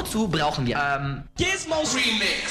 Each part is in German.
wozu brauchen wir? Ähm, Gizmos Remix.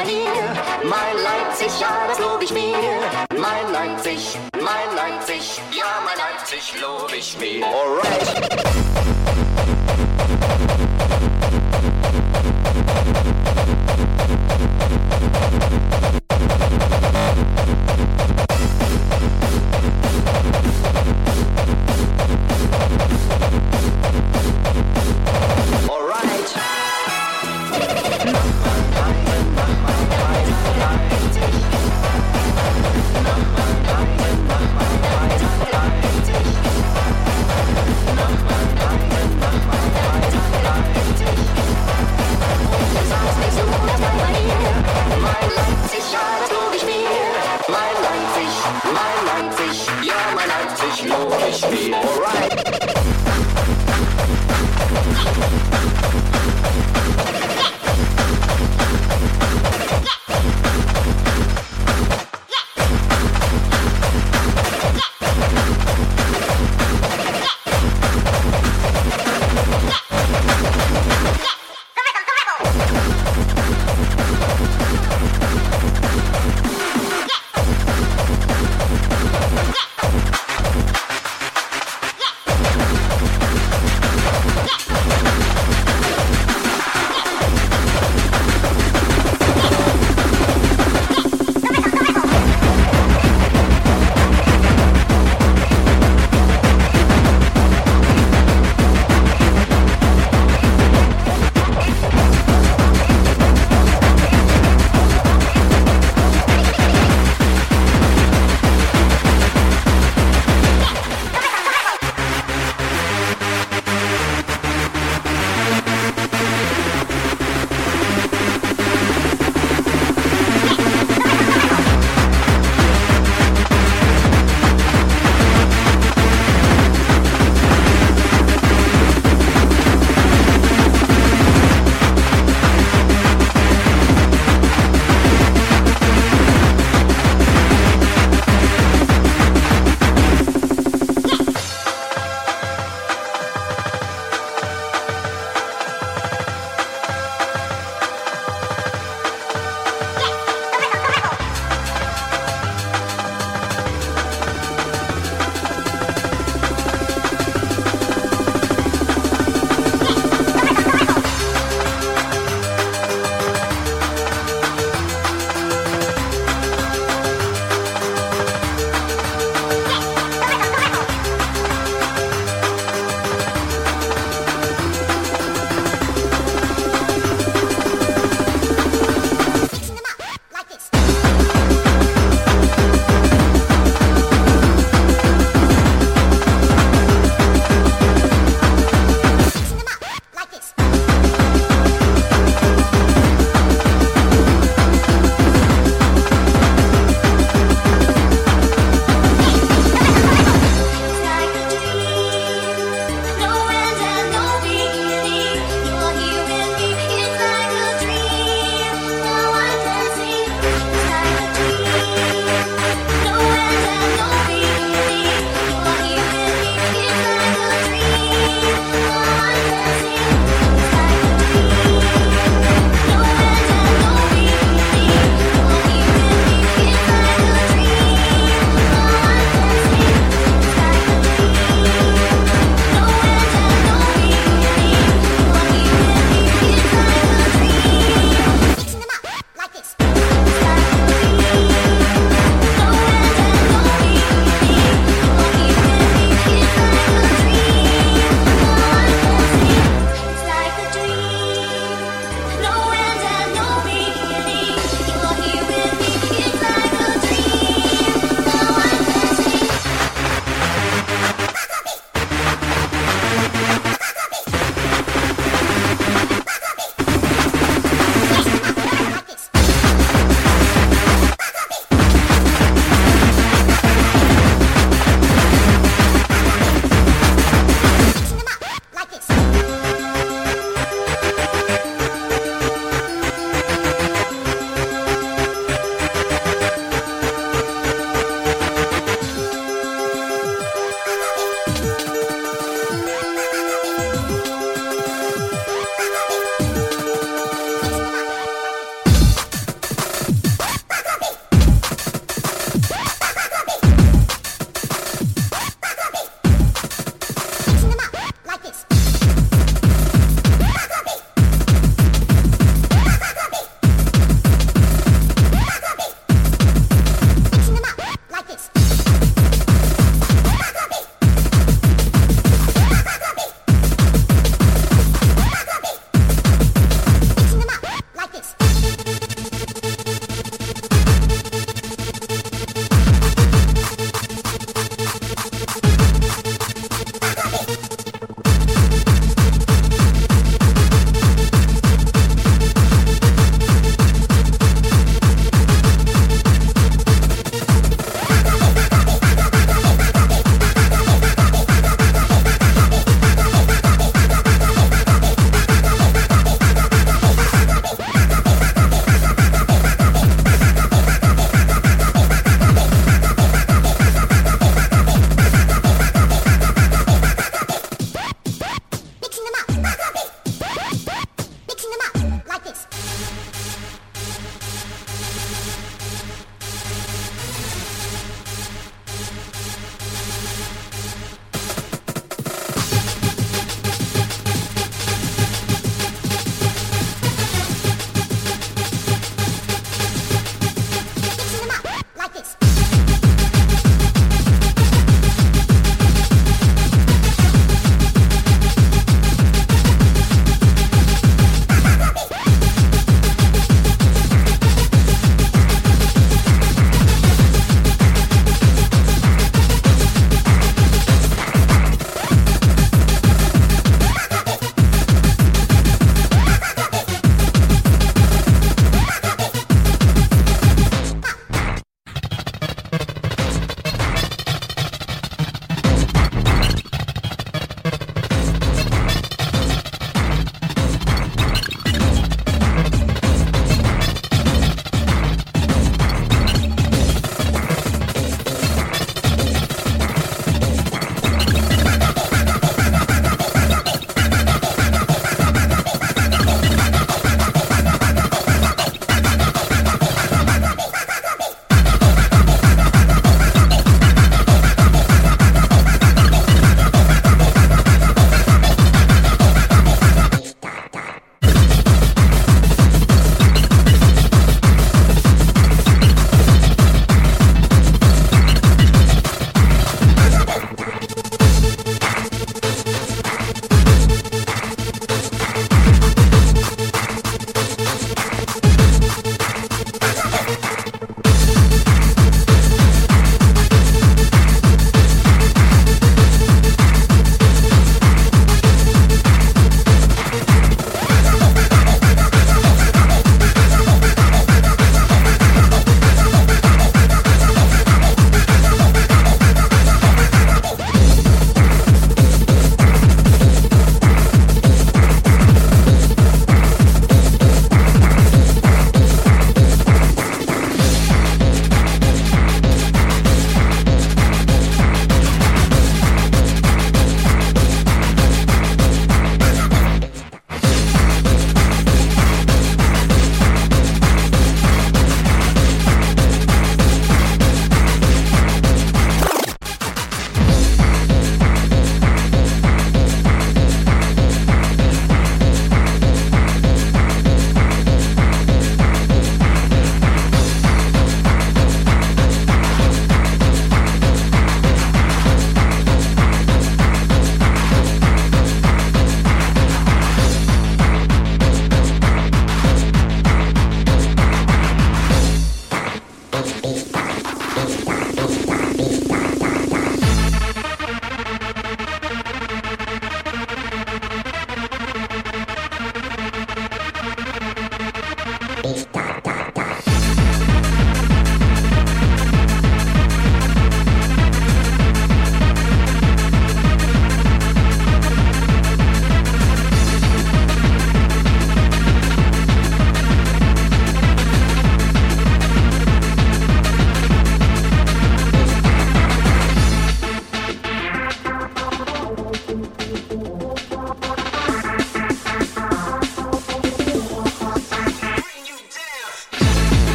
hier. Mein Leipzig, ja, das lob ich mir. Mein Leipzig, mein Leipzig, ja, mein Leipzig lob ich mir. Alright.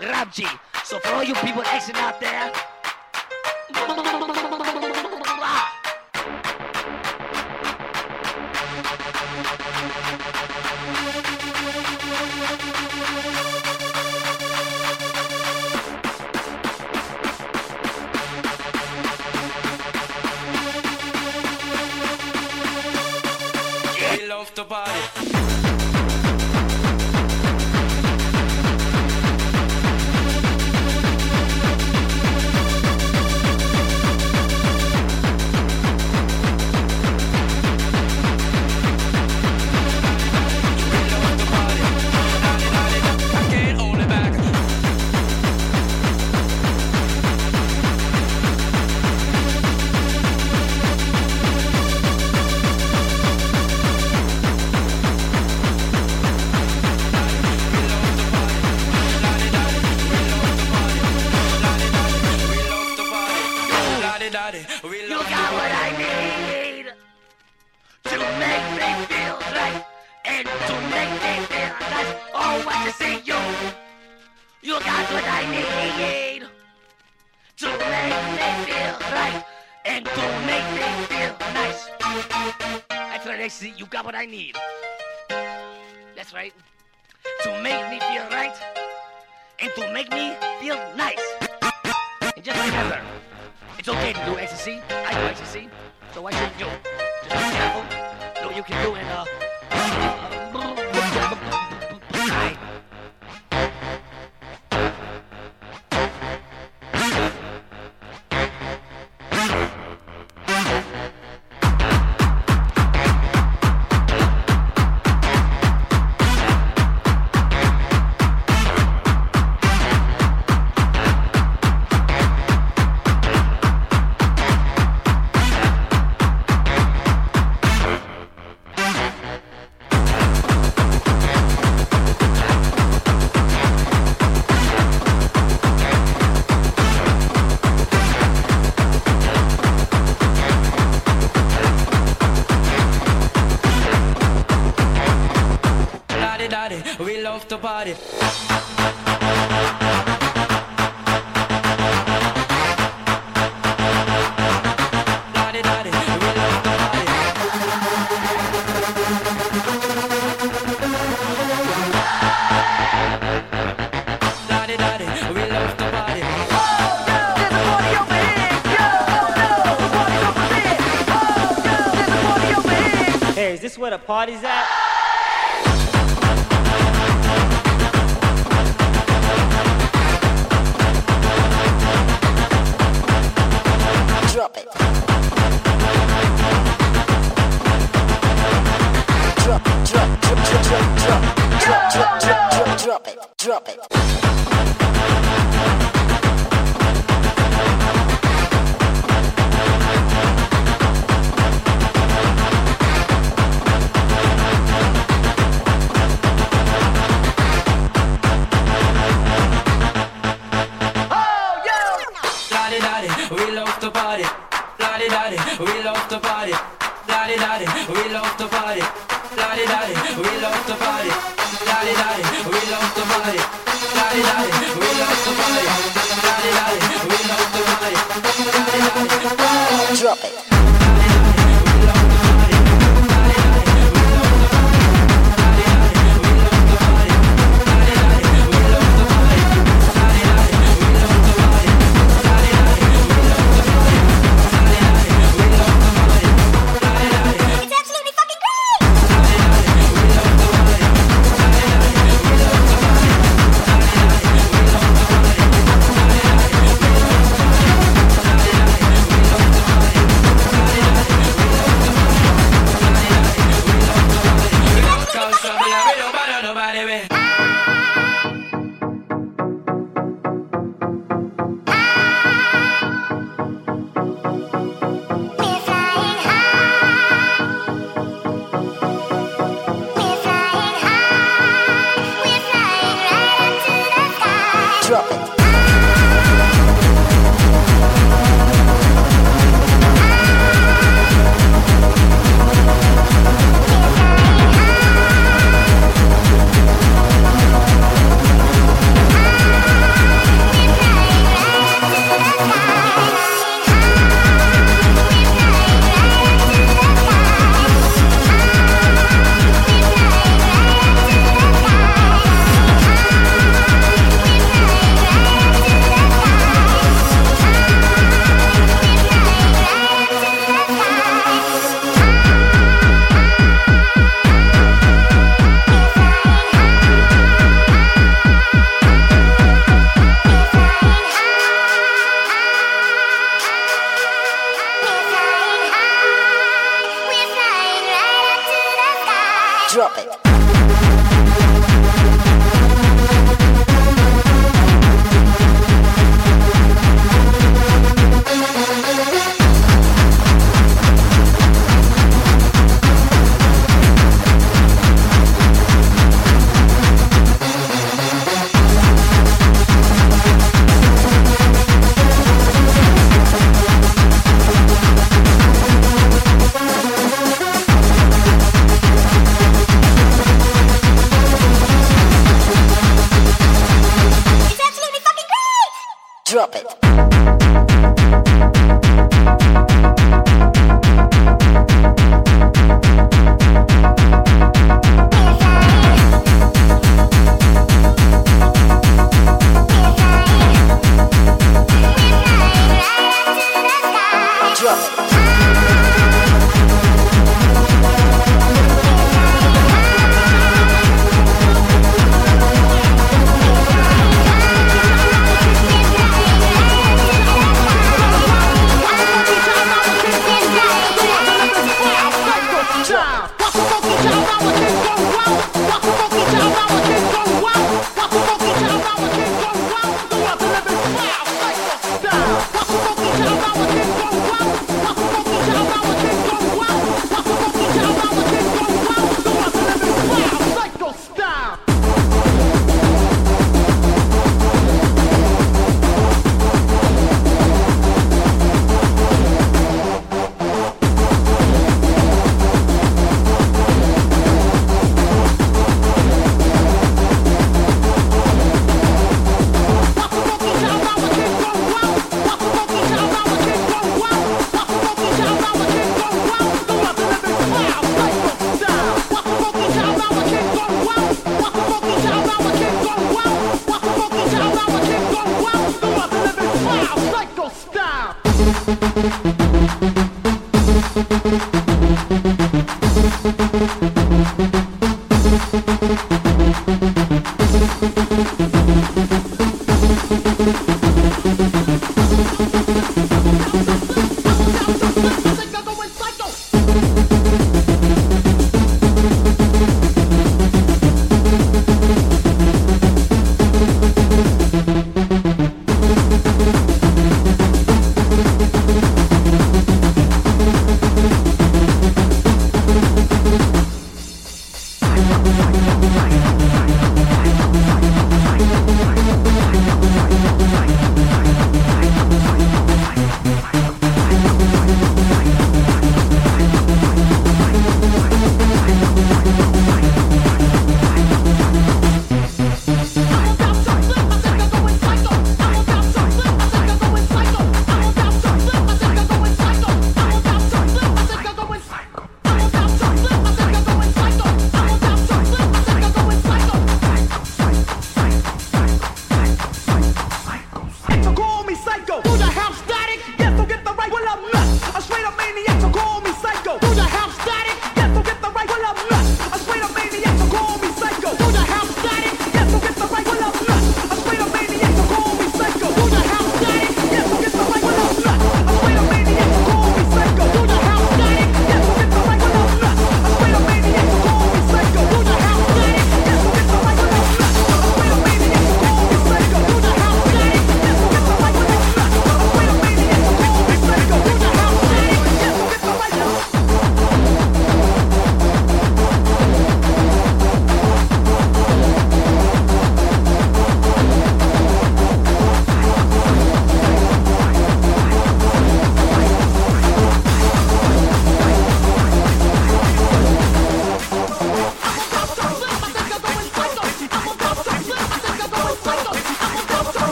Raji. So for all you people acting out there. left about it. love to party, la di da we love to party.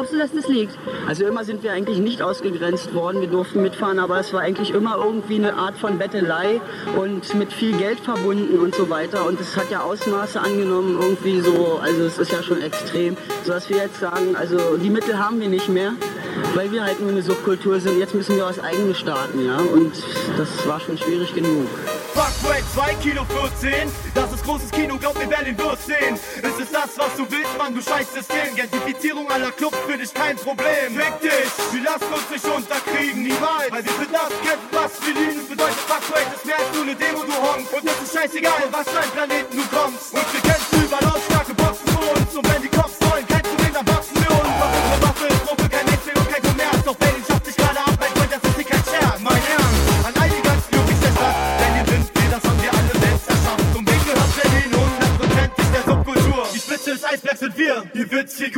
Glaubst du, dass das liegt? Also immer sind wir eigentlich nicht ausgegrenzt worden. Wir durften mitfahren, aber es war eigentlich immer irgendwie eine Art von Bettelei und mit viel Geld verbunden und so weiter. Und es hat ja Ausmaße angenommen irgendwie so, also es ist ja schon extrem, so dass wir jetzt sagen, also die Mittel haben wir nicht mehr, weil wir halt nur eine Subkultur sind. Jetzt müssen wir was eigenes starten, ja. Und das war schon schwierig genug. Fuckway 2 Kilo 14, das ist großes Kino, glaub mir, Berlin wird sehen. Es ist das, was du willst, Mann, du scheißt System. Gentrifizierung aller Clubs für dich kein Problem. Fick dich, wir lassen uns nicht unterkriegen, niemals. Weil wir sind das Kind, was wir lieben. Bedeutet Fuckway ist mehr als nur eine Demo, du Honk. Und es ist scheißegal, was für ein Planeten du kommst. Und wir kämpfen die